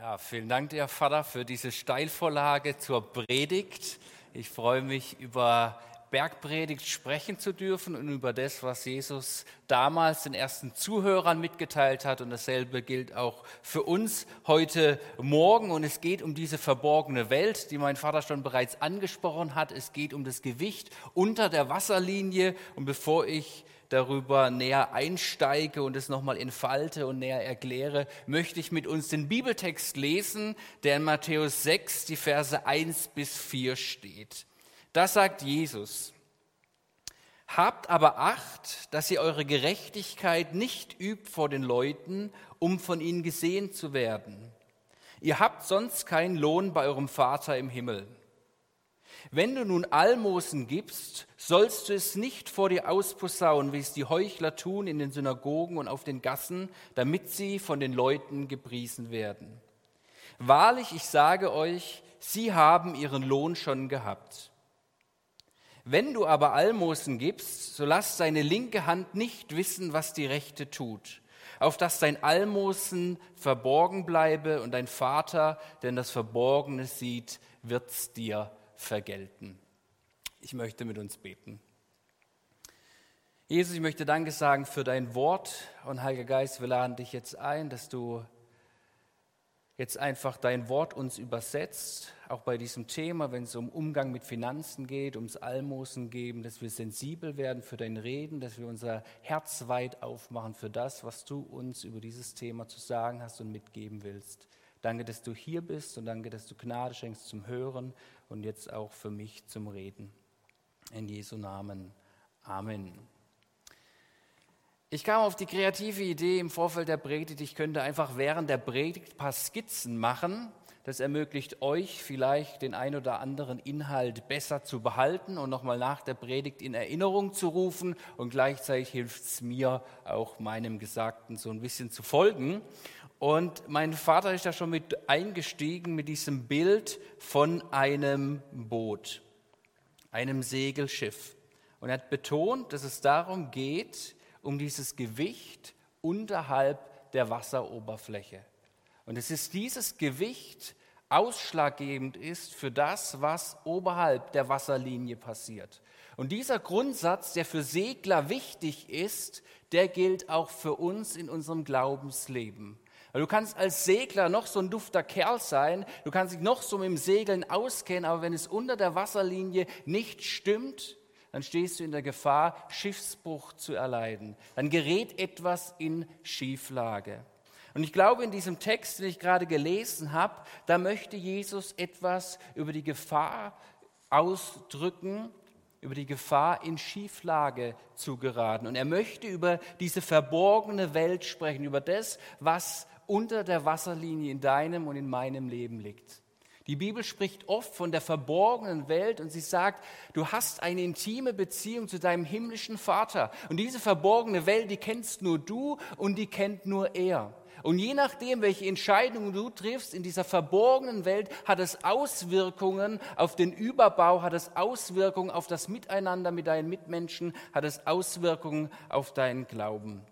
Ja, vielen Dank, dir Vater, für diese Steilvorlage zur Predigt. Ich freue mich, über Bergpredigt sprechen zu dürfen und über das, was Jesus damals den ersten Zuhörern mitgeteilt hat. Und dasselbe gilt auch für uns heute Morgen. Und es geht um diese verborgene Welt, die mein Vater schon bereits angesprochen hat. Es geht um das Gewicht unter der Wasserlinie. Und bevor ich darüber näher einsteige und es nochmal entfalte und näher erkläre, möchte ich mit uns den Bibeltext lesen, der in Matthäus 6, die Verse 1 bis 4 steht. Das sagt Jesus. Habt aber Acht, dass ihr eure Gerechtigkeit nicht übt vor den Leuten, um von ihnen gesehen zu werden. Ihr habt sonst keinen Lohn bei eurem Vater im Himmel. Wenn du nun Almosen gibst, sollst du es nicht vor dir ausposaunen, wie es die Heuchler tun in den Synagogen und auf den Gassen, damit sie von den Leuten gepriesen werden. Wahrlich, ich sage euch, sie haben ihren Lohn schon gehabt. Wenn du aber Almosen gibst, so lass deine linke Hand nicht wissen, was die rechte tut, auf dass dein Almosen verborgen bleibe und dein Vater, der das Verborgene sieht, wird's dir vergelten. Ich möchte mit uns beten. Jesus, ich möchte Danke sagen für dein Wort und Heiliger Geist, wir laden dich jetzt ein, dass du jetzt einfach dein Wort uns übersetzt, auch bei diesem Thema, wenn es um Umgang mit Finanzen geht, ums Almosen geben, dass wir sensibel werden für dein Reden, dass wir unser Herz weit aufmachen für das, was du uns über dieses Thema zu sagen hast und mitgeben willst. Danke, dass du hier bist und danke, dass du Gnade schenkst zum Hören und jetzt auch für mich zum Reden. In Jesu Namen. Amen. Ich kam auf die kreative Idee im Vorfeld der Predigt, ich könnte einfach während der Predigt ein paar Skizzen machen. Das ermöglicht euch vielleicht den ein oder anderen Inhalt besser zu behalten und nochmal nach der Predigt in Erinnerung zu rufen. Und gleichzeitig hilft es mir auch meinem Gesagten so ein bisschen zu folgen. Und mein Vater ist da schon mit eingestiegen mit diesem Bild von einem Boot, einem Segelschiff. Und er hat betont, dass es darum geht, um dieses Gewicht unterhalb der Wasseroberfläche. Und es ist dieses Gewicht ausschlaggebend ist für das, was oberhalb der Wasserlinie passiert. Und dieser Grundsatz, der für Segler wichtig ist, der gilt auch für uns in unserem Glaubensleben. Weil du kannst als Segler noch so ein dufter Kerl sein, du kannst dich noch so mit dem Segeln auskennen, aber wenn es unter der Wasserlinie nicht stimmt, dann stehst du in der Gefahr, Schiffsbruch zu erleiden. Dann gerät etwas in Schieflage. Und ich glaube, in diesem Text, den ich gerade gelesen habe, da möchte Jesus etwas über die Gefahr ausdrücken, über die Gefahr, in Schieflage zu geraten. Und er möchte über diese verborgene Welt sprechen, über das, was unter der Wasserlinie in deinem und in meinem Leben liegt. Die Bibel spricht oft von der verborgenen Welt und sie sagt, du hast eine intime Beziehung zu deinem himmlischen Vater. Und diese verborgene Welt, die kennst nur du und die kennt nur er. Und je nachdem, welche Entscheidungen du triffst in dieser verborgenen Welt, hat es Auswirkungen auf den Überbau, hat es Auswirkungen auf das Miteinander mit deinen Mitmenschen, hat es Auswirkungen auf deinen Glauben.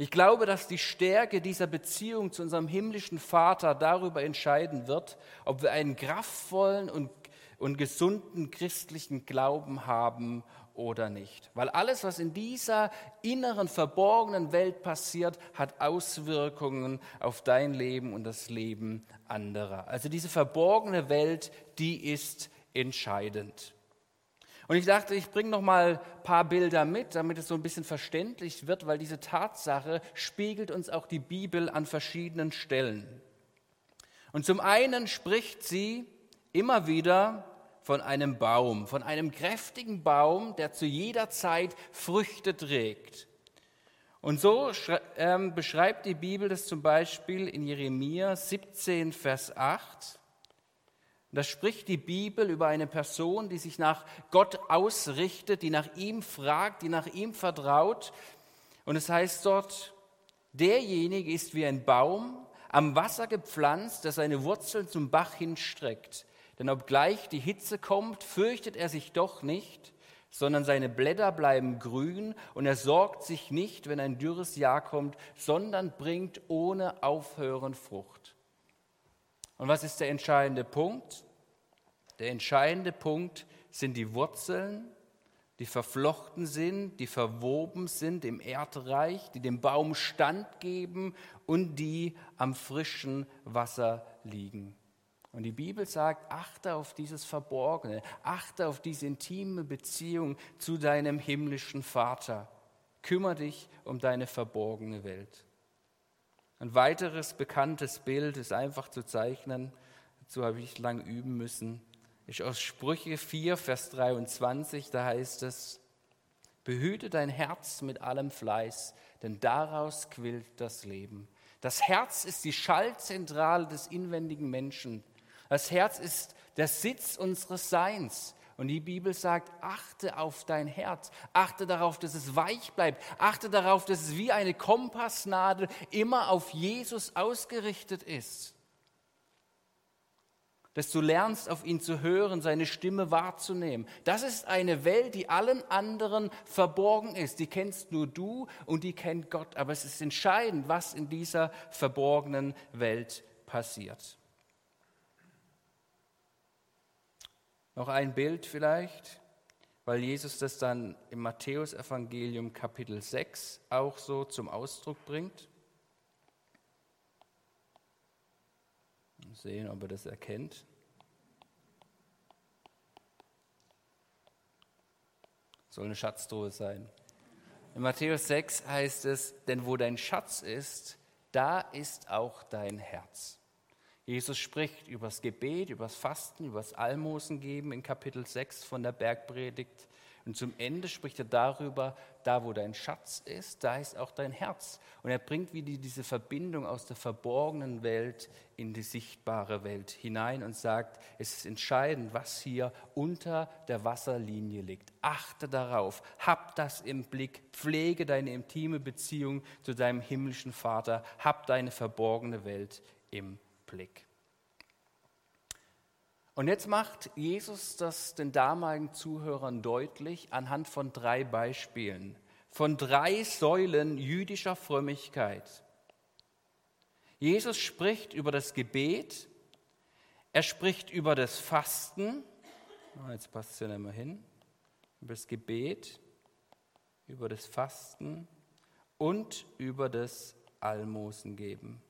Ich glaube, dass die Stärke dieser Beziehung zu unserem himmlischen Vater darüber entscheiden wird, ob wir einen kraftvollen und, und gesunden christlichen Glauben haben oder nicht. Weil alles, was in dieser inneren, verborgenen Welt passiert, hat Auswirkungen auf dein Leben und das Leben anderer. Also diese verborgene Welt, die ist entscheidend. Und ich dachte, ich bringe noch mal ein paar Bilder mit, damit es so ein bisschen verständlich wird, weil diese Tatsache spiegelt uns auch die Bibel an verschiedenen Stellen. Und zum einen spricht sie immer wieder von einem Baum, von einem kräftigen Baum, der zu jeder Zeit Früchte trägt. Und so ähm, beschreibt die Bibel das zum Beispiel in Jeremia 17, Vers 8. Da spricht die Bibel über eine Person, die sich nach Gott ausrichtet, die nach ihm fragt, die nach ihm vertraut. Und es heißt dort, derjenige ist wie ein Baum am Wasser gepflanzt, der seine Wurzeln zum Bach hinstreckt. Denn obgleich die Hitze kommt, fürchtet er sich doch nicht, sondern seine Blätter bleiben grün und er sorgt sich nicht, wenn ein dürres Jahr kommt, sondern bringt ohne Aufhören Frucht. Und was ist der entscheidende Punkt? Der entscheidende Punkt sind die Wurzeln, die verflochten sind, die verwoben sind im Erdreich, die dem Baum Stand geben und die am frischen Wasser liegen. Und die Bibel sagt, achte auf dieses Verborgene, achte auf diese intime Beziehung zu deinem himmlischen Vater. Kümmere dich um deine verborgene Welt. Ein weiteres bekanntes Bild ist einfach zu zeichnen, dazu habe ich lang üben müssen, ist aus Sprüche 4, Vers 23, da heißt es, behüte dein Herz mit allem Fleiß, denn daraus quillt das Leben. Das Herz ist die Schaltzentrale des inwendigen Menschen. Das Herz ist der Sitz unseres Seins. Und die Bibel sagt, achte auf dein Herz, achte darauf, dass es weich bleibt, achte darauf, dass es wie eine Kompassnadel immer auf Jesus ausgerichtet ist. Dass du lernst, auf ihn zu hören, seine Stimme wahrzunehmen. Das ist eine Welt, die allen anderen verborgen ist. Die kennst nur du und die kennt Gott. Aber es ist entscheidend, was in dieser verborgenen Welt passiert. Noch ein Bild vielleicht, weil Jesus das dann im Matthäusevangelium Kapitel 6 auch so zum Ausdruck bringt. Mal sehen, ob er das erkennt. Soll eine Schatztruhe sein. In Matthäus 6 heißt es, denn wo dein Schatz ist, da ist auch dein Herz. Jesus spricht über das Gebet, über das Fasten, über das Almosen geben in Kapitel 6 von der Bergpredigt. Und zum Ende spricht er darüber, da wo dein Schatz ist, da ist auch dein Herz. Und er bringt wieder diese Verbindung aus der verborgenen Welt in die sichtbare Welt hinein und sagt, es ist entscheidend, was hier unter der Wasserlinie liegt. Achte darauf, hab das im Blick, pflege deine intime Beziehung zu deinem himmlischen Vater, hab deine verborgene Welt im Blick. Blick. Und jetzt macht Jesus das den damaligen Zuhörern deutlich anhand von drei Beispielen, von drei Säulen jüdischer Frömmigkeit. Jesus spricht über das Gebet, er spricht über das Fasten, oh, jetzt passt es ja nicht mehr hin, über das Gebet, über das Fasten und über das Almosen geben.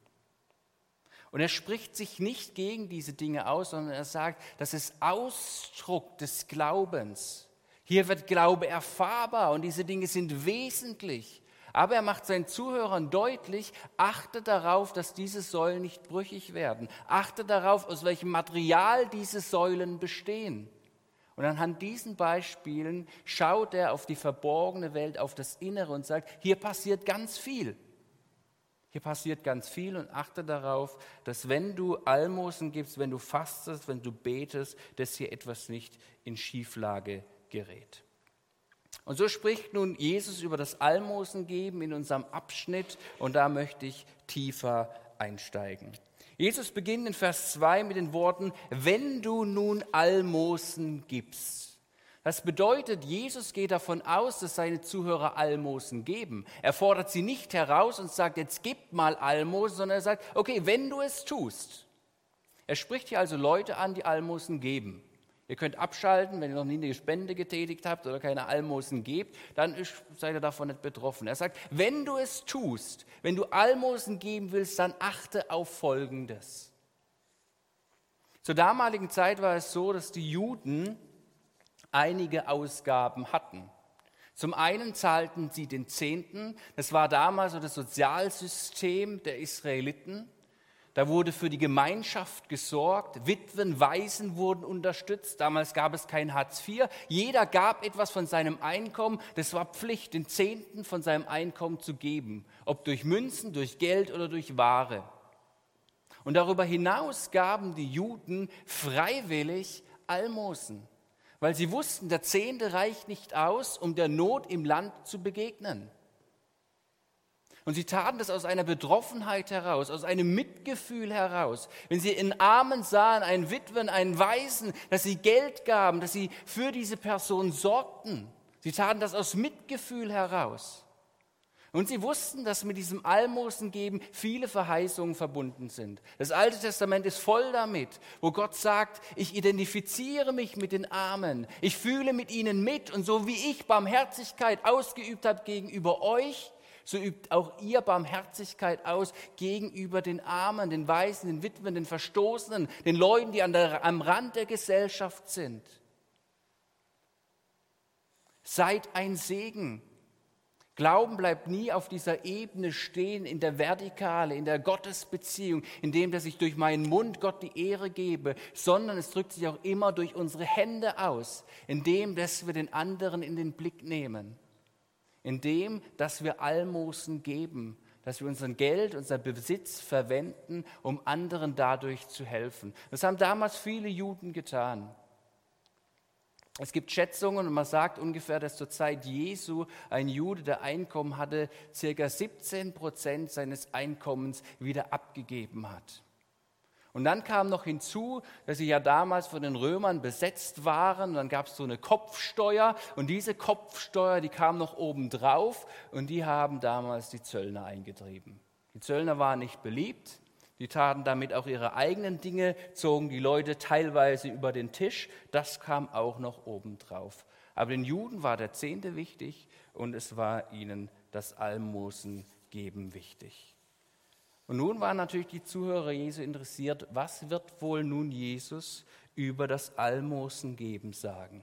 Und er spricht sich nicht gegen diese Dinge aus, sondern er sagt, das ist Ausdruck des Glaubens. Hier wird Glaube erfahrbar und diese Dinge sind wesentlich. Aber er macht seinen Zuhörern deutlich, achte darauf, dass diese Säulen nicht brüchig werden. Achte darauf, aus welchem Material diese Säulen bestehen. Und anhand diesen Beispielen schaut er auf die verborgene Welt, auf das Innere und sagt, hier passiert ganz viel. Hier passiert ganz viel und achte darauf, dass wenn du Almosen gibst, wenn du fastest, wenn du betest, dass hier etwas nicht in Schieflage gerät. Und so spricht nun Jesus über das Almosengeben in unserem Abschnitt und da möchte ich tiefer einsteigen. Jesus beginnt in Vers 2 mit den Worten, wenn du nun Almosen gibst. Das bedeutet, Jesus geht davon aus, dass seine Zuhörer Almosen geben. Er fordert sie nicht heraus und sagt, jetzt gib mal Almosen, sondern er sagt, okay, wenn du es tust. Er spricht hier also Leute an, die Almosen geben. Ihr könnt abschalten, wenn ihr noch nie eine Spende getätigt habt oder keine Almosen gebt, dann seid ihr davon nicht betroffen. Er sagt, wenn du es tust, wenn du Almosen geben willst, dann achte auf Folgendes. Zur damaligen Zeit war es so, dass die Juden einige Ausgaben hatten. Zum einen zahlten sie den Zehnten, das war damals so das Sozialsystem der Israeliten. Da wurde für die Gemeinschaft gesorgt, Witwen, Waisen wurden unterstützt. Damals gab es kein Hartz IV. Jeder gab etwas von seinem Einkommen. Das war Pflicht, den Zehnten von seinem Einkommen zu geben, ob durch Münzen, durch Geld oder durch Ware. Und darüber hinaus gaben die Juden freiwillig Almosen weil sie wussten, der Zehnte reicht nicht aus, um der Not im Land zu begegnen. Und sie taten das aus einer Betroffenheit heraus, aus einem Mitgefühl heraus. Wenn sie in Armen sahen, einen Witwen, einen Waisen, dass sie Geld gaben, dass sie für diese Person sorgten. Sie taten das aus Mitgefühl heraus. Und sie wussten, dass mit diesem Almosengeben viele Verheißungen verbunden sind. Das Alte Testament ist voll damit, wo Gott sagt, ich identifiziere mich mit den Armen, ich fühle mit ihnen mit und so wie ich Barmherzigkeit ausgeübt habe gegenüber euch, so übt auch ihr Barmherzigkeit aus gegenüber den Armen, den Weisen, den Witwen, den Verstoßenen, den Leuten, die der, am Rand der Gesellschaft sind. Seid ein Segen Glauben bleibt nie auf dieser Ebene stehen, in der Vertikale, in der Gottesbeziehung, in dem, dass ich durch meinen Mund Gott die Ehre gebe, sondern es drückt sich auch immer durch unsere Hände aus, in dem, dass wir den anderen in den Blick nehmen, in dem, dass wir Almosen geben, dass wir unseren Geld, unser Besitz verwenden, um anderen dadurch zu helfen. Das haben damals viele Juden getan. Es gibt Schätzungen und man sagt ungefähr, dass zur Zeit Jesu ein Jude, der Einkommen hatte, circa 17 Prozent seines Einkommens wieder abgegeben hat. Und dann kam noch hinzu, dass sie ja damals von den Römern besetzt waren. Und dann gab es so eine Kopfsteuer. Und diese Kopfsteuer, die kam noch obendrauf. Und die haben damals die Zöllner eingetrieben. Die Zöllner waren nicht beliebt. Die taten damit auch ihre eigenen Dinge, zogen die Leute teilweise über den Tisch. Das kam auch noch obendrauf. Aber den Juden war der Zehnte wichtig und es war ihnen das Almosengeben wichtig. Und nun waren natürlich die Zuhörer Jesu interessiert, was wird wohl nun Jesus über das Almosengeben sagen?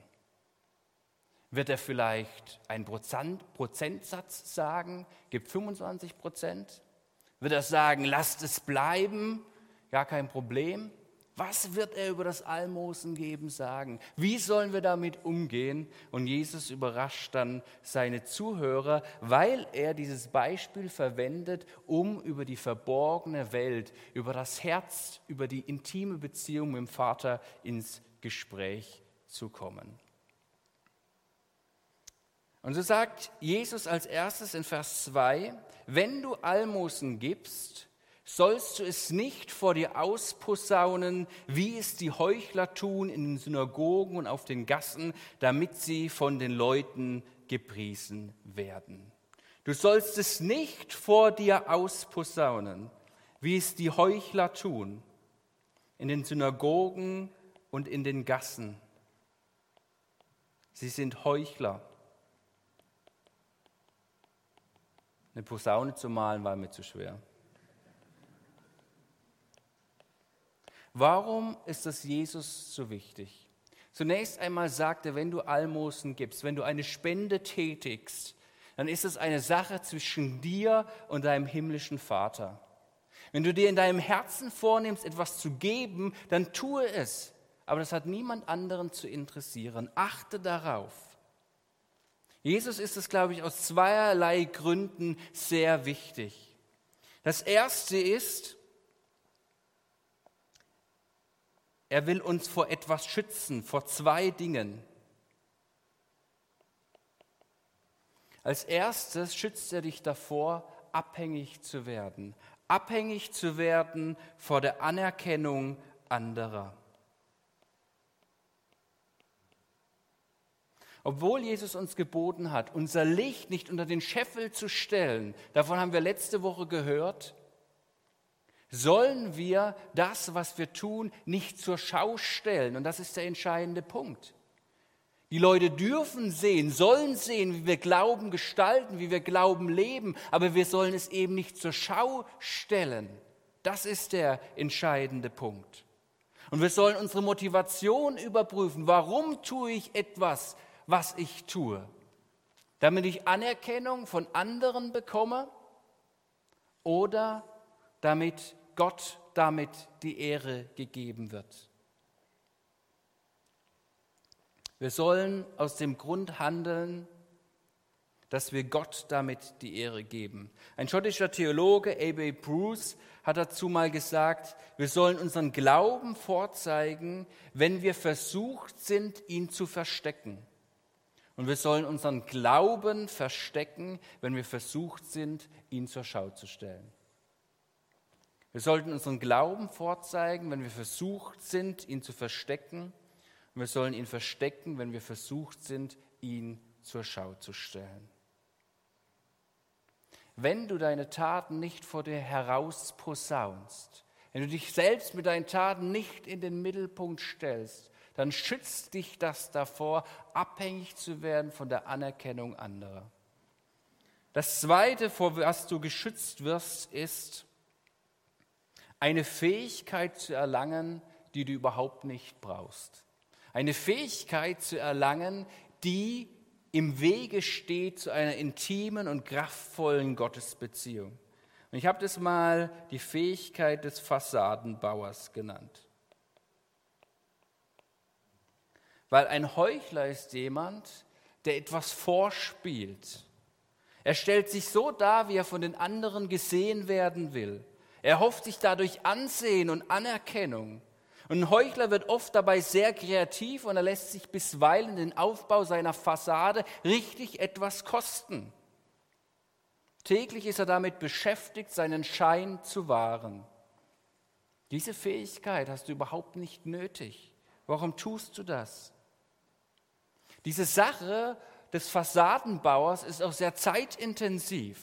Wird er vielleicht einen Prozentsatz sagen, gibt 25 Prozent? Wird er sagen, lasst es bleiben? Gar kein Problem. Was wird er über das Almosen geben sagen? Wie sollen wir damit umgehen? Und Jesus überrascht dann seine Zuhörer, weil er dieses Beispiel verwendet, um über die verborgene Welt, über das Herz, über die intime Beziehung mit dem Vater ins Gespräch zu kommen. Und so sagt Jesus als erstes in Vers 2, wenn du Almosen gibst, sollst du es nicht vor dir ausposaunen, wie es die Heuchler tun in den Synagogen und auf den Gassen, damit sie von den Leuten gepriesen werden. Du sollst es nicht vor dir ausposaunen, wie es die Heuchler tun in den Synagogen und in den Gassen. Sie sind Heuchler. Eine Posaune zu malen war mir zu schwer. Warum ist das Jesus so wichtig? Zunächst einmal sagt er, wenn du Almosen gibst, wenn du eine Spende tätigst, dann ist es eine Sache zwischen dir und deinem himmlischen Vater. Wenn du dir in deinem Herzen vornimmst, etwas zu geben, dann tue es. Aber das hat niemand anderen zu interessieren. Achte darauf. Jesus ist es, glaube ich, aus zweierlei Gründen sehr wichtig. Das erste ist, er will uns vor etwas schützen, vor zwei Dingen. Als erstes schützt er dich davor, abhängig zu werden, abhängig zu werden vor der Anerkennung anderer. Obwohl Jesus uns geboten hat, unser Licht nicht unter den Scheffel zu stellen, davon haben wir letzte Woche gehört, sollen wir das, was wir tun, nicht zur Schau stellen. Und das ist der entscheidende Punkt. Die Leute dürfen sehen, sollen sehen, wie wir Glauben gestalten, wie wir Glauben leben, aber wir sollen es eben nicht zur Schau stellen. Das ist der entscheidende Punkt. Und wir sollen unsere Motivation überprüfen. Warum tue ich etwas, was ich tue, damit ich Anerkennung von anderen bekomme oder damit Gott damit die Ehre gegeben wird. Wir sollen aus dem Grund handeln, dass wir Gott damit die Ehre geben. Ein schottischer Theologe, A.B. Bruce, hat dazu mal gesagt, wir sollen unseren Glauben vorzeigen, wenn wir versucht sind, ihn zu verstecken. Und wir sollen unseren Glauben verstecken, wenn wir versucht sind, ihn zur Schau zu stellen. Wir sollten unseren Glauben vorzeigen, wenn wir versucht sind, ihn zu verstecken. Und wir sollen ihn verstecken, wenn wir versucht sind, ihn zur Schau zu stellen. wenn du deine Taten nicht vor dir herausposaunst, wenn du dich selbst mit deinen Taten nicht in den Mittelpunkt stellst, dann schützt dich das davor, abhängig zu werden von der Anerkennung anderer. Das Zweite, vor was du geschützt wirst, ist eine Fähigkeit zu erlangen, die du überhaupt nicht brauchst. Eine Fähigkeit zu erlangen, die im Wege steht zu einer intimen und kraftvollen Gottesbeziehung. Und ich habe das mal die Fähigkeit des Fassadenbauers genannt. Weil ein Heuchler ist jemand, der etwas vorspielt. Er stellt sich so dar, wie er von den anderen gesehen werden will. Er hofft sich dadurch Ansehen und Anerkennung. Und ein Heuchler wird oft dabei sehr kreativ und er lässt sich bisweilen den Aufbau seiner Fassade richtig etwas kosten. Täglich ist er damit beschäftigt, seinen Schein zu wahren. Diese Fähigkeit hast du überhaupt nicht nötig. Warum tust du das? Diese Sache des Fassadenbauers ist auch sehr zeitintensiv.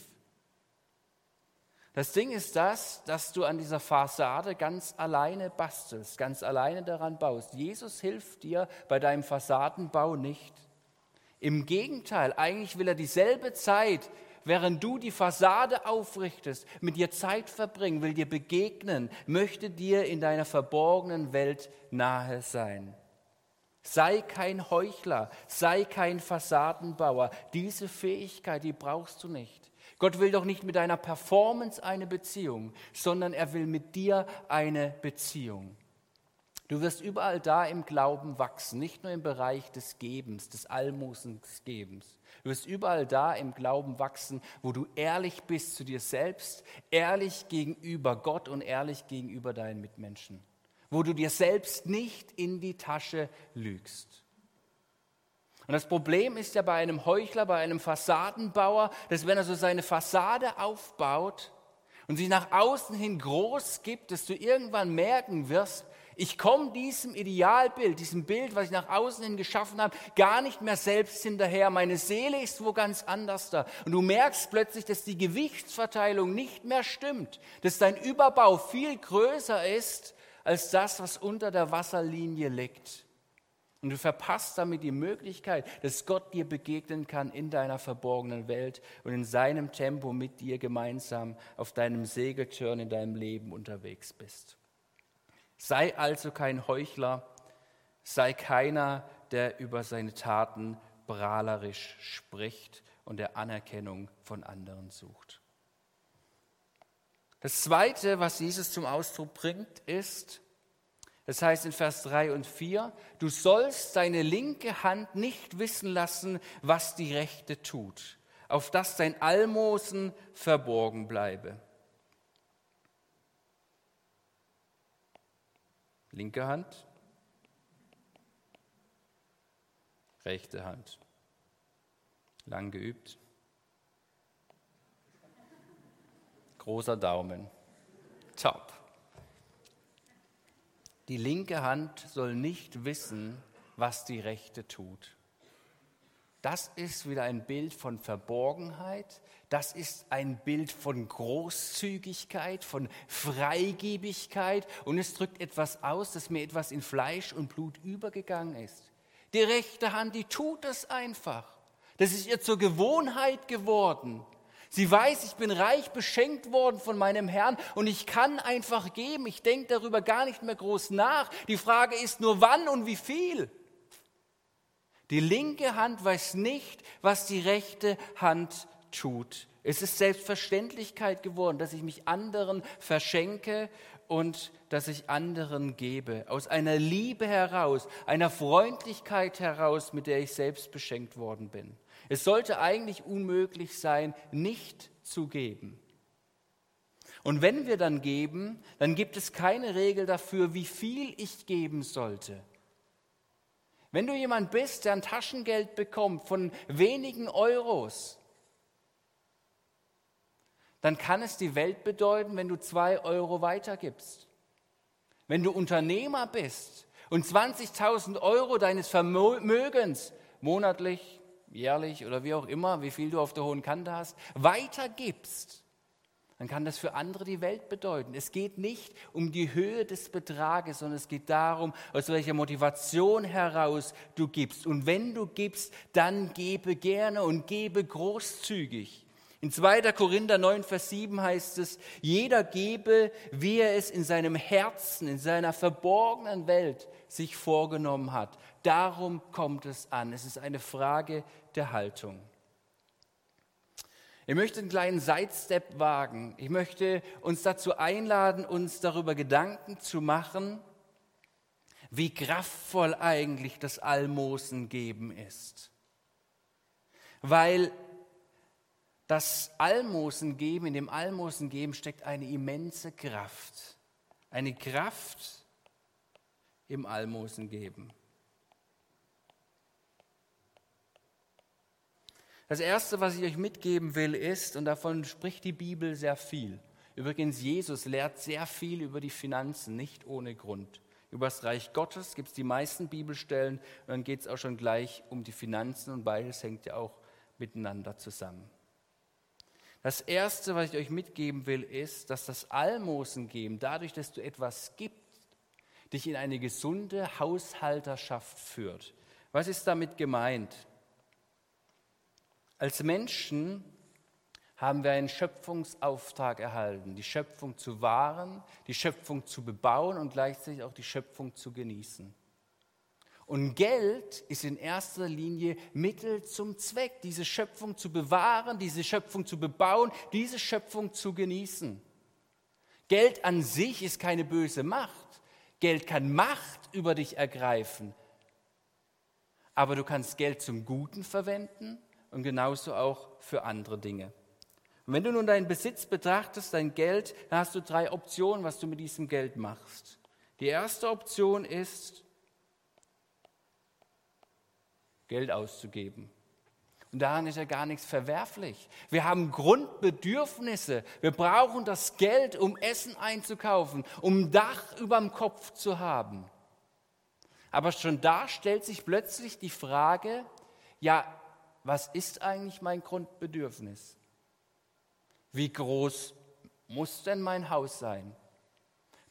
Das Ding ist das, dass du an dieser Fassade ganz alleine bastelst, ganz alleine daran baust. Jesus hilft dir bei deinem Fassadenbau nicht. Im Gegenteil, eigentlich will er dieselbe Zeit, während du die Fassade aufrichtest, mit dir Zeit verbringen, will dir begegnen, möchte dir in deiner verborgenen Welt nahe sein. Sei kein Heuchler, sei kein Fassadenbauer. Diese Fähigkeit, die brauchst du nicht. Gott will doch nicht mit deiner Performance eine Beziehung, sondern er will mit dir eine Beziehung. Du wirst überall da im Glauben wachsen, nicht nur im Bereich des Gebens, des Almosensgebens. Du wirst überall da im Glauben wachsen, wo du ehrlich bist zu dir selbst, ehrlich gegenüber Gott und ehrlich gegenüber deinen Mitmenschen. Wo du dir selbst nicht in die Tasche lügst. Und das Problem ist ja bei einem Heuchler, bei einem Fassadenbauer, dass wenn er so seine Fassade aufbaut und sich nach außen hin groß gibt, dass du irgendwann merken wirst, ich komme diesem Idealbild, diesem Bild, was ich nach außen hin geschaffen habe, gar nicht mehr selbst hinterher. Meine Seele ist wo ganz anders da. Und du merkst plötzlich, dass die Gewichtsverteilung nicht mehr stimmt, dass dein Überbau viel größer ist als das, was unter der Wasserlinie liegt. Und du verpasst damit die Möglichkeit, dass Gott dir begegnen kann in deiner verborgenen Welt und in seinem Tempo mit dir gemeinsam auf deinem Segeltörn in deinem Leben unterwegs bist. Sei also kein Heuchler, sei keiner, der über seine Taten prahlerisch spricht und der Anerkennung von anderen sucht. Das Zweite, was Jesus zum Ausdruck bringt, ist, das heißt in Vers 3 und 4, du sollst deine linke Hand nicht wissen lassen, was die rechte tut, auf dass dein Almosen verborgen bleibe. Linke Hand, rechte Hand. Lang geübt. Großer Daumen. Top. Die linke Hand soll nicht wissen, was die rechte tut. Das ist wieder ein Bild von Verborgenheit, das ist ein Bild von Großzügigkeit, von Freigebigkeit und es drückt etwas aus, dass mir etwas in Fleisch und Blut übergegangen ist. Die rechte Hand, die tut es einfach. Das ist ihr zur Gewohnheit geworden. Sie weiß, ich bin reich beschenkt worden von meinem Herrn und ich kann einfach geben. Ich denke darüber gar nicht mehr groß nach. Die Frage ist nur, wann und wie viel. Die linke Hand weiß nicht, was die rechte Hand tut. Es ist Selbstverständlichkeit geworden, dass ich mich anderen verschenke und dass ich anderen gebe. Aus einer Liebe heraus, einer Freundlichkeit heraus, mit der ich selbst beschenkt worden bin. Es sollte eigentlich unmöglich sein, nicht zu geben. Und wenn wir dann geben, dann gibt es keine Regel dafür, wie viel ich geben sollte. Wenn du jemand bist, der ein Taschengeld bekommt von wenigen Euros, dann kann es die Welt bedeuten, wenn du zwei Euro weitergibst. Wenn du Unternehmer bist und 20.000 Euro deines Vermögens monatlich jährlich oder wie auch immer, wie viel du auf der hohen Kante hast, weitergibst, dann kann das für andere die Welt bedeuten. Es geht nicht um die Höhe des Betrages, sondern es geht darum, aus welcher Motivation heraus du gibst. Und wenn du gibst, dann gebe gerne und gebe großzügig. In 2. Korinther 9, Vers 7 heißt es, jeder gebe, wie er es in seinem Herzen, in seiner verborgenen Welt sich vorgenommen hat. Darum kommt es an. Es ist eine Frage der Haltung. Ich möchte einen kleinen Sidestep wagen. Ich möchte uns dazu einladen, uns darüber Gedanken zu machen, wie kraftvoll eigentlich das Almosen geben ist. Weil das Almosen geben, in dem Almosen geben steckt eine immense Kraft. Eine Kraft im Almosen Das Erste, was ich euch mitgeben will, ist, und davon spricht die Bibel sehr viel. Übrigens, Jesus lehrt sehr viel über die Finanzen, nicht ohne Grund. Über das Reich Gottes gibt es die meisten Bibelstellen und dann geht es auch schon gleich um die Finanzen und beides hängt ja auch miteinander zusammen. Das Erste, was ich euch mitgeben will, ist, dass das Almosen geben, dadurch, dass du etwas gibst, dich in eine gesunde Haushalterschaft führt. Was ist damit gemeint? Als Menschen haben wir einen Schöpfungsauftrag erhalten, die Schöpfung zu wahren, die Schöpfung zu bebauen und gleichzeitig auch die Schöpfung zu genießen. Und Geld ist in erster Linie Mittel zum Zweck, diese Schöpfung zu bewahren, diese Schöpfung zu bebauen, diese Schöpfung zu genießen. Geld an sich ist keine böse Macht. Geld kann Macht über dich ergreifen. Aber du kannst Geld zum Guten verwenden und genauso auch für andere Dinge. Und wenn du nun deinen Besitz betrachtest, dein Geld, dann hast du drei Optionen, was du mit diesem Geld machst. Die erste Option ist, Geld auszugeben. Und daran ist ja gar nichts verwerflich. Wir haben Grundbedürfnisse. Wir brauchen das Geld, um Essen einzukaufen, um ein Dach über dem Kopf zu haben. Aber schon da stellt sich plötzlich die Frage, ja, was ist eigentlich mein Grundbedürfnis? Wie groß muss denn mein Haus sein?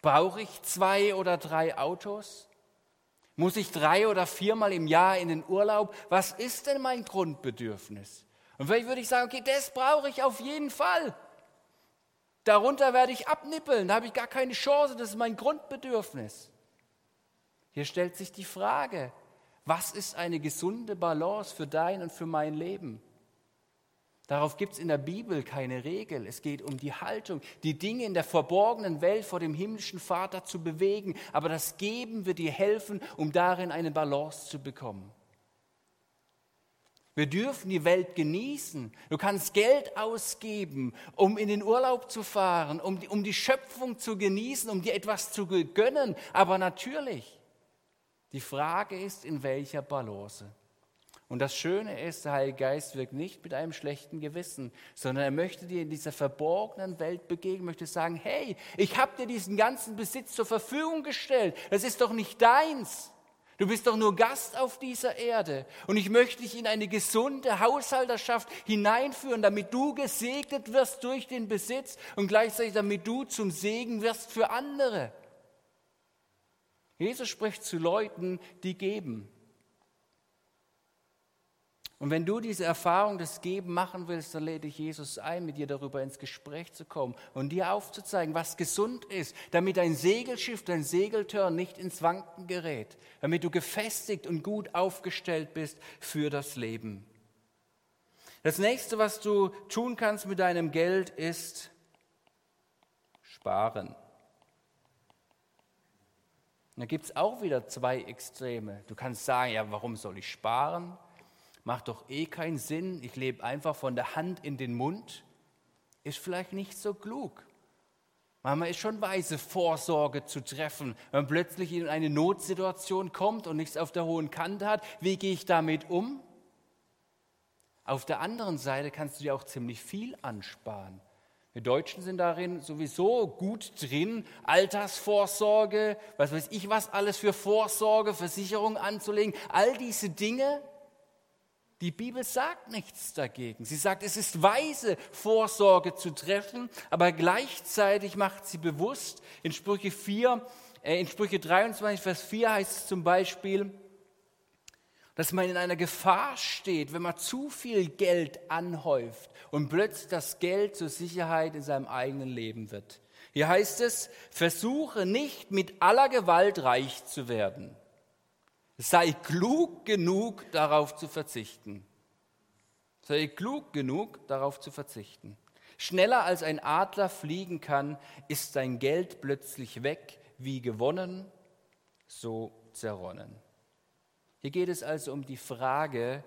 Brauche ich zwei oder drei Autos? Muss ich drei oder viermal im Jahr in den Urlaub? Was ist denn mein Grundbedürfnis? Und vielleicht würde ich sagen, okay, das brauche ich auf jeden Fall. Darunter werde ich abnippeln, da habe ich gar keine Chance, das ist mein Grundbedürfnis. Hier stellt sich die Frage, was ist eine gesunde Balance für dein und für mein Leben? Darauf gibt es in der Bibel keine Regel. Es geht um die Haltung, die Dinge in der verborgenen Welt vor dem himmlischen Vater zu bewegen. Aber das Geben wird dir helfen, um darin eine Balance zu bekommen. Wir dürfen die Welt genießen. Du kannst Geld ausgeben, um in den Urlaub zu fahren, um die, um die Schöpfung zu genießen, um dir etwas zu gönnen. Aber natürlich, die Frage ist, in welcher Balance. Und das Schöne ist, der Heilige Geist wirkt nicht mit einem schlechten Gewissen, sondern er möchte dir in dieser verborgenen Welt begegnen, möchte sagen, hey, ich habe dir diesen ganzen Besitz zur Verfügung gestellt. Das ist doch nicht deins. Du bist doch nur Gast auf dieser Erde. Und ich möchte dich in eine gesunde Haushalterschaft hineinführen, damit du gesegnet wirst durch den Besitz und gleichzeitig damit du zum Segen wirst für andere. Jesus spricht zu Leuten, die geben. Und wenn du diese Erfahrung des Geben machen willst, dann lädt dich Jesus ein, mit dir darüber ins Gespräch zu kommen und dir aufzuzeigen, was gesund ist, damit dein Segelschiff, dein Segeltörn nicht ins Wanken gerät, damit du gefestigt und gut aufgestellt bist für das Leben. Das nächste, was du tun kannst mit deinem Geld, ist sparen. Und da gibt es auch wieder zwei Extreme. Du kannst sagen, ja, warum soll ich sparen? Macht doch eh keinen Sinn. Ich lebe einfach von der Hand in den Mund. Ist vielleicht nicht so klug. Manchmal ist schon weise, Vorsorge zu treffen. Wenn plötzlich in eine Notsituation kommt und nichts auf der hohen Kante hat, wie gehe ich damit um? Auf der anderen Seite kannst du dir auch ziemlich viel ansparen. Wir Deutschen sind darin sowieso gut drin, Altersvorsorge, was weiß ich was alles für Vorsorge, Versicherung anzulegen. All diese Dinge, Die Bibel sagt nichts dagegen. Sie sagt, es ist weise, Vorsorge zu treffen, aber gleichzeitig macht sie bewusst, in Sprüche 4, äh, in Sprüche 23, Vers 4 heißt es zum Beispiel, dass man in einer Gefahr steht, wenn man zu viel Geld anhäuft und plötzlich das Geld zur Sicherheit in seinem eigenen Leben wird. Hier heißt es, versuche nicht mit aller Gewalt reich zu werden. Sei klug genug, darauf zu verzichten. Sei klug genug, darauf zu verzichten. Schneller als ein Adler fliegen kann, ist dein Geld plötzlich weg, wie gewonnen, so zerronnen. Hier geht es also um die Frage,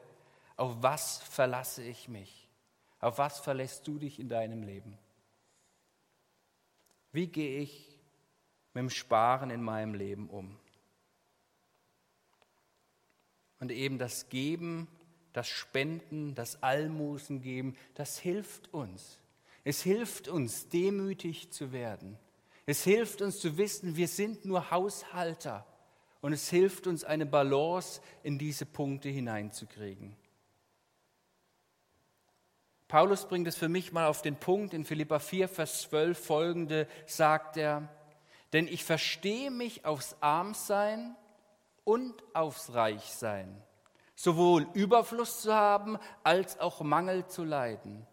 auf was verlasse ich mich? Auf was verlässt du dich in deinem Leben? Wie gehe ich mit dem Sparen in meinem Leben um? Und eben das Geben, das Spenden, das Almosen geben, das hilft uns. Es hilft uns, demütig zu werden. Es hilft uns zu wissen, wir sind nur Haushalter. Und es hilft uns, eine Balance in diese Punkte hineinzukriegen. Paulus bringt es für mich mal auf den Punkt in Philippa 4, Vers 12 folgende, sagt er, denn ich verstehe mich aufs Armsein und aufs Reichsein, sowohl Überfluss zu haben als auch Mangel zu leiden.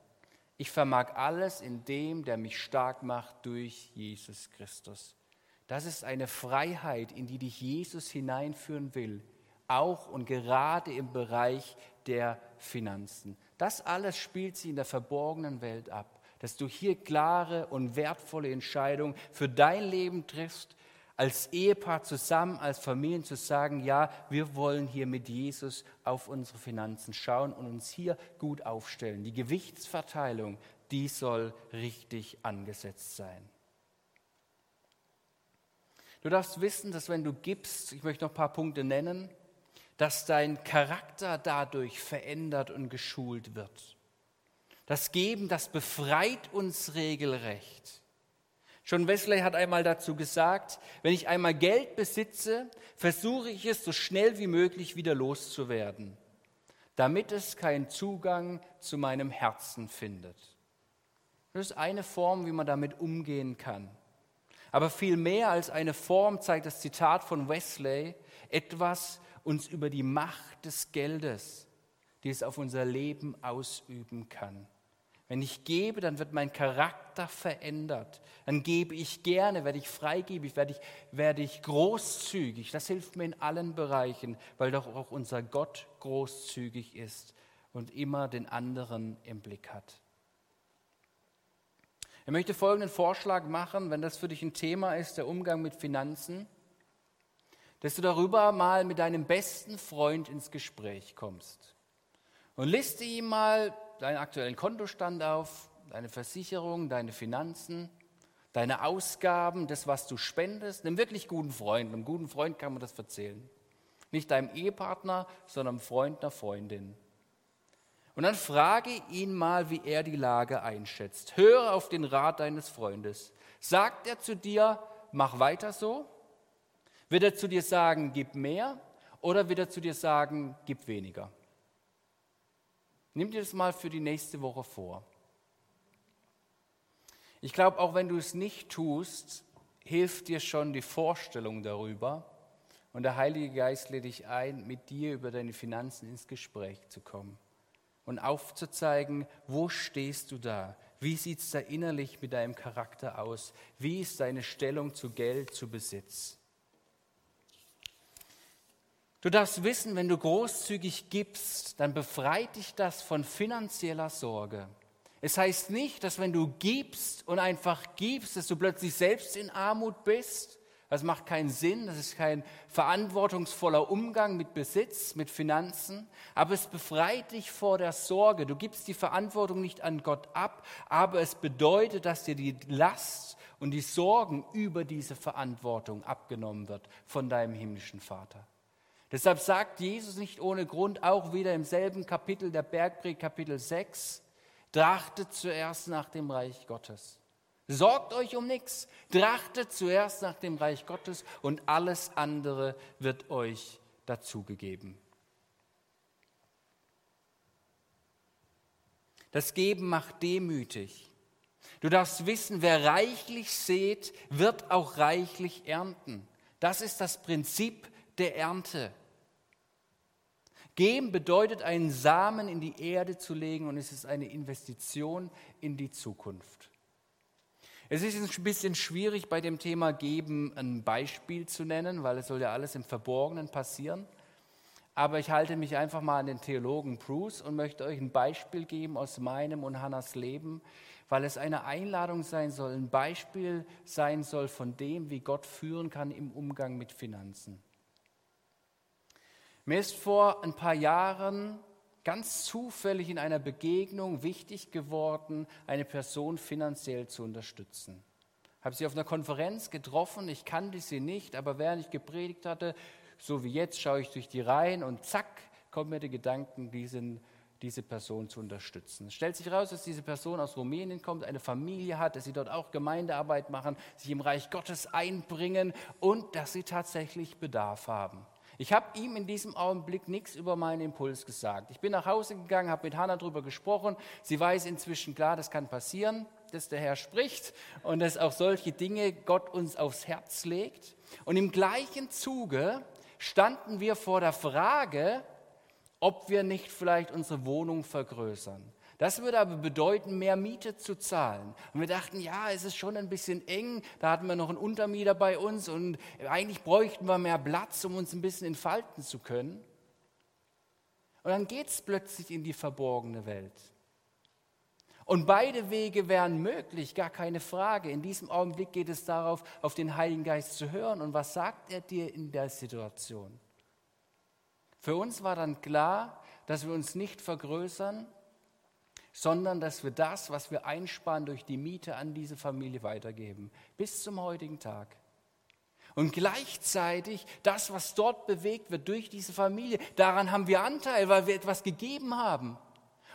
Ich vermag alles in dem, der mich stark macht durch Jesus Christus. Das ist eine Freiheit, in die dich Jesus hineinführen will, auch und gerade im Bereich der Finanzen. Das alles spielt sich in der verborgenen Welt ab, dass du hier klare und wertvolle Entscheidungen für dein Leben triffst, als Ehepaar zusammen, als Familien zu sagen, ja, wir wollen hier mit Jesus auf unsere Finanzen schauen und uns hier gut aufstellen. Die Gewichtsverteilung, die soll richtig angesetzt sein. Du darfst wissen, dass wenn du gibst, ich möchte noch ein paar Punkte nennen, dass dein Charakter dadurch verändert und geschult wird. Das Geben, das befreit uns regelrecht. John Wesley hat einmal dazu gesagt, wenn ich einmal Geld besitze, versuche ich es so schnell wie möglich wieder loszuwerden, damit es keinen Zugang zu meinem Herzen findet. Das ist eine Form, wie man damit umgehen kann. Aber viel mehr als eine Form zeigt das Zitat von Wesley etwas uns über die Macht des Geldes, die es auf unser Leben ausüben kann. Wenn ich gebe, dann wird mein Charakter verändert. Dann gebe ich gerne, werde ich freigebig, werde ich, werde ich großzügig. Das hilft mir in allen Bereichen, weil doch auch unser Gott großzügig ist und immer den anderen im Blick hat. Ich möchte folgenden Vorschlag machen, wenn das für dich ein Thema ist, der Umgang mit Finanzen, dass du darüber mal mit deinem besten Freund ins Gespräch kommst. Und liste ihm mal deinen aktuellen Kontostand auf, deine Versicherung, deine Finanzen, deine Ausgaben, das, was du spendest. Einem wirklich guten Freund. Einem guten Freund kann man das erzählen. Nicht deinem Ehepartner, sondern einem Freund, einer Freundin. Und dann frage ihn mal, wie er die Lage einschätzt. Höre auf den Rat deines Freundes. Sagt er zu dir, mach weiter so? Wird er zu dir sagen, gib mehr? Oder wird er zu dir sagen, gib weniger? Nimm dir das mal für die nächste Woche vor. Ich glaube, auch wenn du es nicht tust, hilft dir schon die Vorstellung darüber. Und der Heilige Geist lädt dich ein, mit dir über deine Finanzen ins Gespräch zu kommen und aufzuzeigen, wo stehst du da? Wie sieht es da innerlich mit deinem Charakter aus? Wie ist deine Stellung zu Geld, zu Besitz? Du darfst wissen, wenn du großzügig gibst, dann befreit dich das von finanzieller Sorge. Es heißt nicht, dass wenn du gibst und einfach gibst, dass du plötzlich selbst in Armut bist. Das macht keinen Sinn, das ist kein verantwortungsvoller Umgang mit Besitz, mit Finanzen, aber es befreit dich vor der Sorge. Du gibst die Verantwortung nicht an Gott ab, aber es bedeutet, dass dir die Last und die Sorgen über diese Verantwortung abgenommen wird von deinem himmlischen Vater. Deshalb sagt Jesus nicht ohne Grund auch wieder im selben Kapitel der Bergpredigt, Kapitel 6, trachtet zuerst nach dem Reich Gottes. Sorgt euch um nichts, trachtet zuerst nach dem Reich Gottes und alles andere wird euch dazugegeben. Das Geben macht demütig. Du darfst wissen, wer reichlich sät, wird auch reichlich ernten. Das ist das Prinzip der Ernte. Geben bedeutet, einen Samen in die Erde zu legen und es ist eine Investition in die Zukunft. Es ist ein bisschen schwierig bei dem Thema Geben ein Beispiel zu nennen, weil es soll ja alles im Verborgenen passieren. Aber ich halte mich einfach mal an den Theologen Bruce und möchte euch ein Beispiel geben aus meinem und Hannas Leben, weil es eine Einladung sein soll, ein Beispiel sein soll von dem, wie Gott führen kann im Umgang mit Finanzen. Mir ist vor ein paar Jahren ganz zufällig in einer Begegnung wichtig geworden, eine Person finanziell zu unterstützen. Habe sie auf einer Konferenz getroffen, ich kannte sie nicht, aber während ich gepredigt hatte, so wie jetzt, schaue ich durch die Reihen und zack, kommen mir die Gedanken, diesen, diese Person zu unterstützen. Es stellt sich heraus, dass diese Person aus Rumänien kommt, eine Familie hat, dass sie dort auch Gemeindearbeit machen, sich im Reich Gottes einbringen und dass sie tatsächlich Bedarf haben. Ich habe ihm in diesem Augenblick nichts über meinen Impuls gesagt. Ich bin nach Hause gegangen, habe mit Hannah darüber gesprochen. Sie weiß inzwischen klar, das kann passieren, dass der Herr spricht und dass auch solche Dinge Gott uns aufs Herz legt. Und im gleichen Zuge standen wir vor der Frage, ob wir nicht vielleicht unsere Wohnung vergrößern. Das würde aber bedeuten, mehr Miete zu zahlen. Und wir dachten, ja, es ist schon ein bisschen eng. Da hatten wir noch einen Untermieter bei uns und eigentlich bräuchten wir mehr Platz, um uns ein bisschen entfalten zu können. Und dann geht es plötzlich in die verborgene Welt. Und beide Wege wären möglich, gar keine Frage. In diesem Augenblick geht es darauf, auf den Heiligen Geist zu hören. Und was sagt er dir in der Situation? Für uns war dann klar, dass wir uns nicht vergrößern, sondern dass wir das, was wir einsparen durch die Miete an diese Familie weitergeben, bis zum heutigen Tag. Und gleichzeitig das, was dort bewegt wird durch diese Familie, daran haben wir Anteil, weil wir etwas gegeben haben.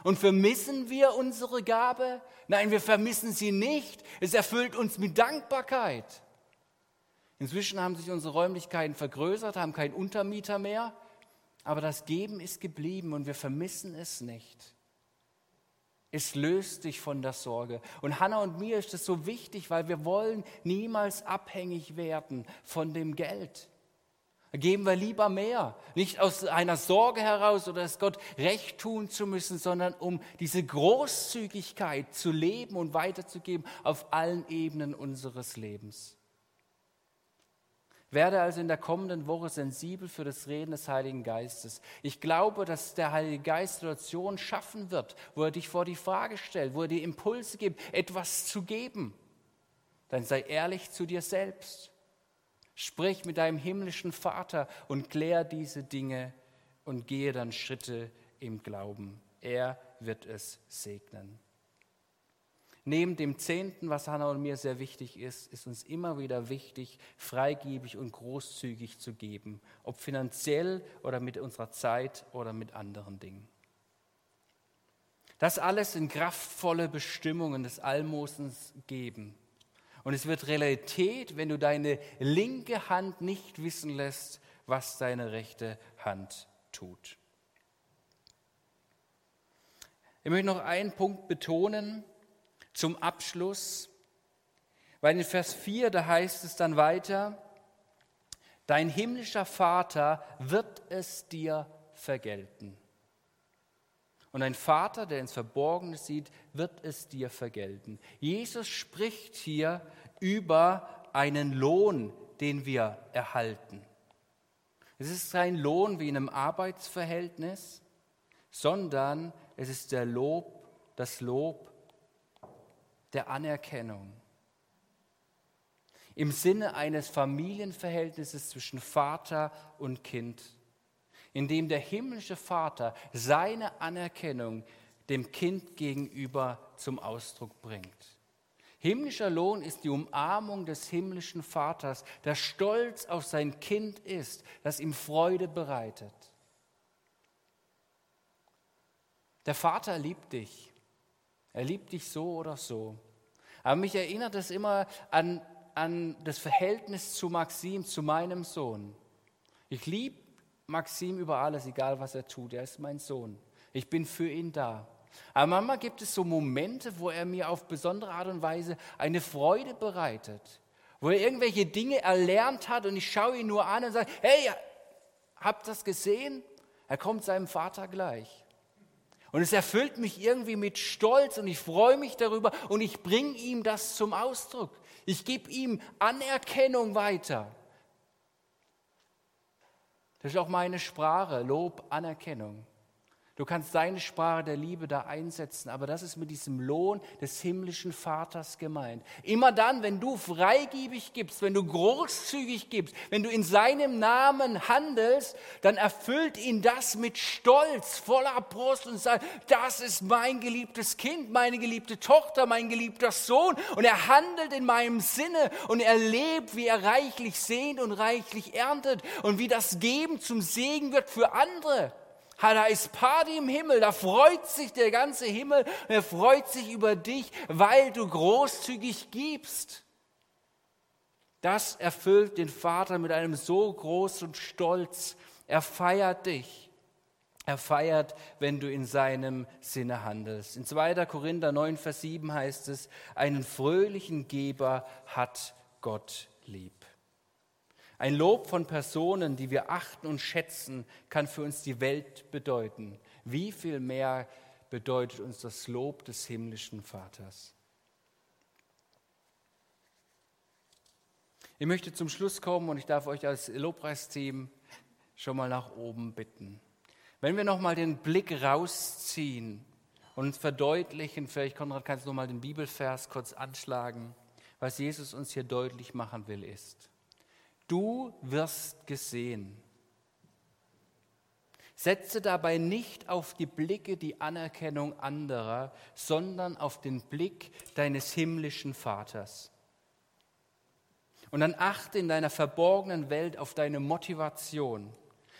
Und vermissen wir unsere Gabe? Nein, wir vermissen sie nicht. Es erfüllt uns mit Dankbarkeit. Inzwischen haben sich unsere Räumlichkeiten vergrößert, haben keinen Untermieter mehr, aber das Geben ist geblieben und wir vermissen es nicht. Es löst dich von der Sorge. Und Hannah und mir ist das so wichtig, weil wir wollen niemals abhängig werden von dem Geld. Da geben wir lieber mehr. Nicht aus einer Sorge heraus oder es Gott recht tun zu müssen, sondern um diese Großzügigkeit zu leben und weiterzugeben auf allen Ebenen unseres Lebens. Werde also in der kommenden Woche sensibel für das Reden des Heiligen Geistes. Ich glaube, dass der Heilige Geist Situationen schaffen wird, wo er dich vor die Frage stellt, wo er dir Impulse gibt, etwas zu geben. Dann sei ehrlich zu dir selbst. Sprich mit deinem himmlischen Vater und klär diese Dinge und gehe dann Schritte im Glauben. Er wird es segnen. Neben dem Zehnten, was Hannah und mir sehr wichtig ist, ist uns immer wieder wichtig, freigebig und großzügig zu geben, ob finanziell oder mit unserer Zeit oder mit anderen Dingen. Das alles sind kraftvolle Bestimmungen des Almosens geben. Und es wird Realität, wenn du deine linke Hand nicht wissen lässt, was deine rechte Hand tut. Ich möchte noch einen Punkt betonen, zum Abschluss, weil in Vers 4, da heißt es dann weiter, dein himmlischer Vater wird es dir vergelten. Und ein Vater, der ins Verborgene sieht, wird es dir vergelten. Jesus spricht hier über einen Lohn, den wir erhalten. Es ist kein Lohn wie in einem Arbeitsverhältnis, sondern es ist der Lob, das Lob der Anerkennung. Im Sinne eines Familienverhältnisses zwischen Vater und Kind, in dem der himmlische Vater seine Anerkennung dem Kind gegenüber zum Ausdruck bringt. Himmlischer Lohn ist die Umarmung des himmlischen Vaters, der stolz auf sein Kind ist, das ihm Freude bereitet. Der Vater liebt dich. Er liebt dich so oder so. Aber mich erinnert es immer an, an das Verhältnis zu Maxim, zu meinem Sohn. Ich liebe Maxim über alles, egal was er tut. Er ist mein Sohn. Ich bin für ihn da. Aber manchmal gibt es so Momente, wo er mir auf besondere Art und Weise eine Freude bereitet, wo er irgendwelche Dinge erlernt hat und ich schaue ihn nur an und sage, hey, habt das gesehen? Er kommt seinem Vater gleich. Und es erfüllt mich irgendwie mit Stolz und ich freue mich darüber und ich bringe ihm das zum Ausdruck. Ich gebe ihm Anerkennung weiter. Das ist auch meine Sprache, Lob, Anerkennung. Du kannst deine Sprache der Liebe da einsetzen, aber das ist mit diesem Lohn des himmlischen Vaters gemeint. Immer dann, wenn du freigebig gibst, wenn du großzügig gibst, wenn du in seinem Namen handelst, dann erfüllt ihn das mit Stolz, voller Brust und sagt, das ist mein geliebtes Kind, meine geliebte Tochter, mein geliebter Sohn. Und er handelt in meinem Sinne und er lebt, wie er reichlich sehnt und reichlich erntet. Und wie das Geben zum Segen wird für andere da ist Party im Himmel, da freut sich der ganze Himmel, er freut sich über dich, weil du großzügig gibst. Das erfüllt den Vater mit einem so großen Stolz. Er feiert dich. Er feiert, wenn du in seinem Sinne handelst. In 2. Korinther 9, Vers 7 heißt es, einen fröhlichen Geber hat Gott lieb. Ein Lob von Personen, die wir achten und schätzen, kann für uns die Welt bedeuten. Wie viel mehr bedeutet uns das Lob des himmlischen Vaters? Ich möchte zum Schluss kommen und ich darf euch als Lobpreisteam schon mal nach oben bitten. Wenn wir noch mal den Blick rausziehen und uns verdeutlichen, vielleicht Konrad, kannst du noch mal den Bibelvers kurz anschlagen, was Jesus uns hier deutlich machen will, ist, Du wirst gesehen. Setze dabei nicht auf die Blicke die Anerkennung anderer, sondern auf den Blick deines himmlischen Vaters. Und dann achte in deiner verborgenen Welt auf deine Motivation.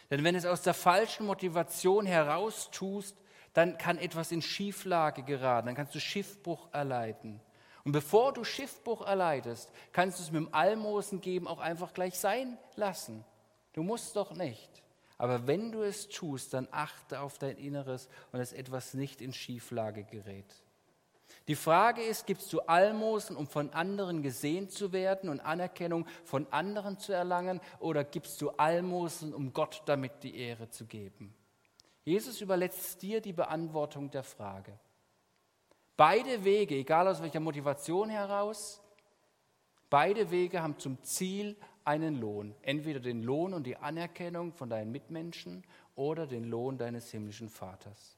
Denn wenn es aus der falschen Motivation heraus tust, dann kann etwas in Schieflage geraten, dann kannst du Schiffbruch erleiden. Und bevor du Schiffbruch erleidest, kannst du es mit dem Almosen geben auch einfach gleich sein lassen. Du musst doch nicht. Aber wenn du es tust, dann achte auf dein Inneres und dass etwas nicht in Schieflage gerät. Die Frage ist, gibst du Almosen, um von anderen gesehen zu werden und Anerkennung von anderen zu erlangen, oder gibst du Almosen, um Gott damit die Ehre zu geben? Jesus überlässt dir die Beantwortung der Frage. Beide Wege, egal aus welcher Motivation heraus, beide Wege haben zum Ziel einen Lohn. Entweder den Lohn und die Anerkennung von deinen Mitmenschen oder den Lohn deines himmlischen Vaters.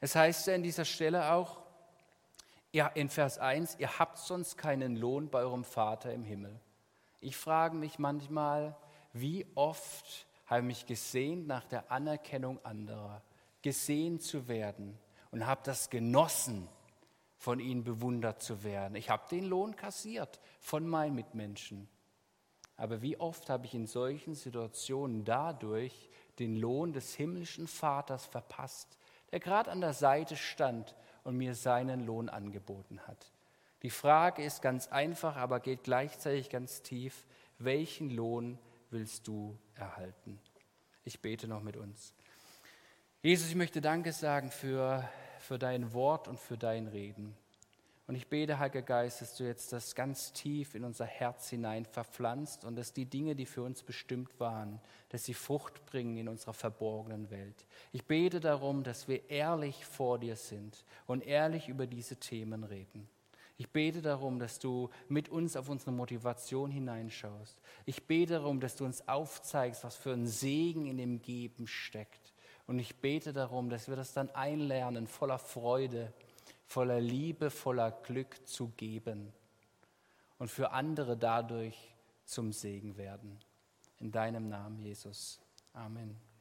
Es heißt ja in dieser Stelle auch, ja, in Vers 1, ihr habt sonst keinen Lohn bei eurem Vater im Himmel. Ich frage mich manchmal, wie oft habe ich mich gesehnt nach der Anerkennung anderer, gesehen zu werden, und habe das genossen, von ihnen bewundert zu werden. Ich habe den Lohn kassiert von meinen Mitmenschen. Aber wie oft habe ich in solchen Situationen dadurch den Lohn des himmlischen Vaters verpasst, der gerade an der Seite stand und mir seinen Lohn angeboten hat. Die Frage ist ganz einfach, aber geht gleichzeitig ganz tief. Welchen Lohn willst du erhalten? Ich bete noch mit uns. Jesus, ich möchte Danke sagen für für dein Wort und für dein Reden. Und ich bete, Heiliger Geist, dass du jetzt das ganz tief in unser Herz hinein verpflanzt und dass die Dinge, die für uns bestimmt waren, dass sie Frucht bringen in unserer verborgenen Welt. Ich bete darum, dass wir ehrlich vor dir sind und ehrlich über diese Themen reden. Ich bete darum, dass du mit uns auf unsere Motivation hineinschaust. Ich bete darum, dass du uns aufzeigst, was für ein Segen in dem Geben steckt. Und ich bete darum, dass wir das dann einlernen, voller Freude, voller Liebe, voller Glück zu geben und für andere dadurch zum Segen werden. In deinem Namen, Jesus. Amen.